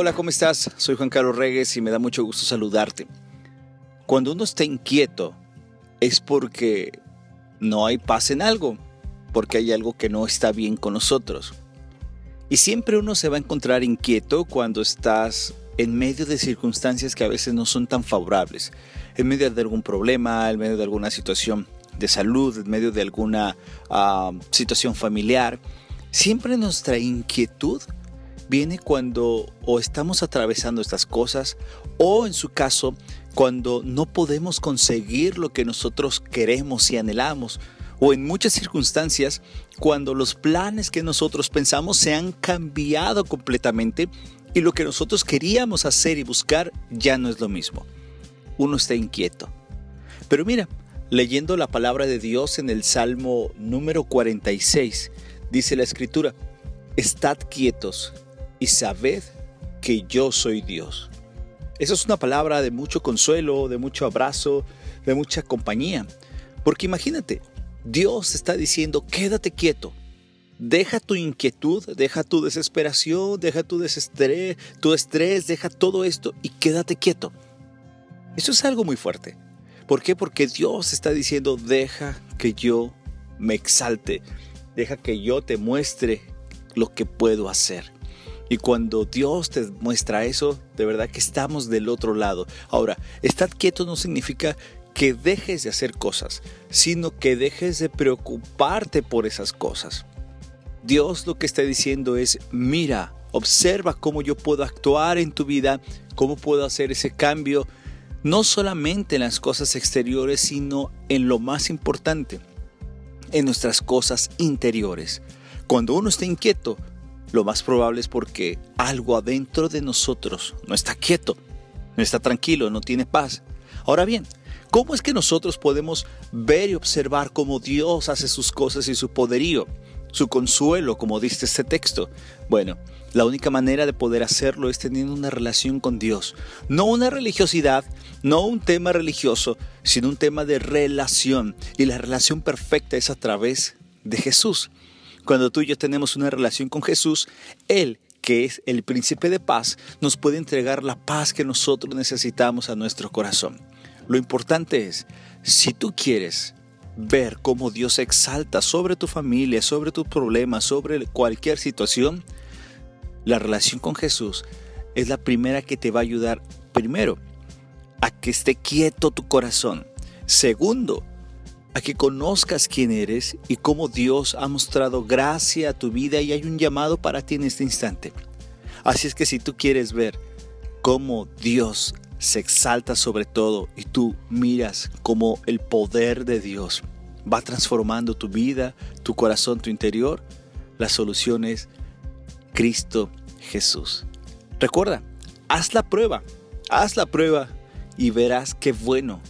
Hola, ¿cómo estás? Soy Juan Carlos Regues y me da mucho gusto saludarte. Cuando uno está inquieto es porque no hay paz en algo, porque hay algo que no está bien con nosotros. Y siempre uno se va a encontrar inquieto cuando estás en medio de circunstancias que a veces no son tan favorables, en medio de algún problema, en medio de alguna situación de salud, en medio de alguna ah, situación familiar. Siempre nuestra inquietud viene cuando o estamos atravesando estas cosas o en su caso cuando no podemos conseguir lo que nosotros queremos y anhelamos o en muchas circunstancias cuando los planes que nosotros pensamos se han cambiado completamente y lo que nosotros queríamos hacer y buscar ya no es lo mismo. Uno está inquieto. Pero mira, leyendo la palabra de Dios en el Salmo número 46, dice la escritura, Estad quietos y sabed que yo soy Dios. Esa es una palabra de mucho consuelo, de mucho abrazo, de mucha compañía. Porque imagínate, Dios está diciendo, quédate quieto. Deja tu inquietud, deja tu desesperación, deja tu desestrés, tu estrés, deja todo esto y quédate quieto. Eso es algo muy fuerte. ¿Por qué? Porque Dios está diciendo, deja que yo me exalte, deja que yo te muestre lo que puedo hacer. Y cuando Dios te muestra eso, de verdad que estamos del otro lado. Ahora, estar quieto no significa que dejes de hacer cosas, sino que dejes de preocuparte por esas cosas. Dios lo que está diciendo es, mira, observa cómo yo puedo actuar en tu vida, cómo puedo hacer ese cambio, no solamente en las cosas exteriores, sino en lo más importante, en nuestras cosas interiores. Cuando uno está inquieto, lo más probable es porque algo adentro de nosotros no está quieto, no está tranquilo, no tiene paz. Ahora bien, ¿Cómo es que nosotros podemos ver y observar cómo Dios hace sus cosas y su poderío, su consuelo, como dice este texto? Bueno, la única manera de poder hacerlo es teniendo una relación con Dios. No una religiosidad, no un tema religioso, sino un tema de relación. Y la relación perfecta es a través de Jesús. Cuando tú y yo tenemos una relación con Jesús, Él que es el príncipe de paz, nos puede entregar la paz que nosotros necesitamos a nuestro corazón. Lo importante es, si tú quieres ver cómo Dios exalta sobre tu familia, sobre tus problemas, sobre cualquier situación, la relación con Jesús es la primera que te va a ayudar, primero, a que esté quieto tu corazón. Segundo, a que conozcas quién eres y cómo Dios ha mostrado gracia a tu vida y hay un llamado para ti en este instante. Así es que si tú quieres ver cómo Dios se exalta sobre todo y tú miras como el poder de Dios va transformando tu vida, tu corazón, tu interior, la solución es Cristo Jesús. Recuerda, haz la prueba, haz la prueba y verás qué bueno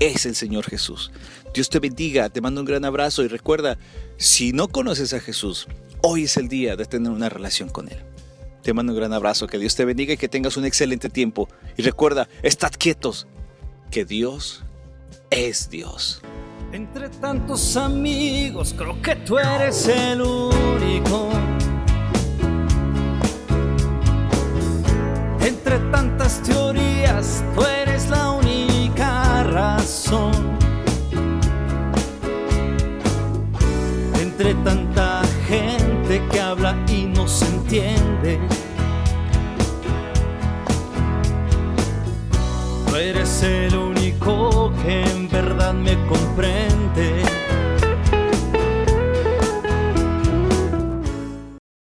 es el Señor Jesús. Dios te bendiga, te mando un gran abrazo y recuerda, si no conoces a Jesús, hoy es el día de tener una relación con Él. Te mando un gran abrazo, que Dios te bendiga y que tengas un excelente tiempo. Y recuerda, estad quietos, que Dios es Dios. Entre tantos amigos, creo que tú eres el único. Y no se entiende. Tú eres el único que en verdad me comprende.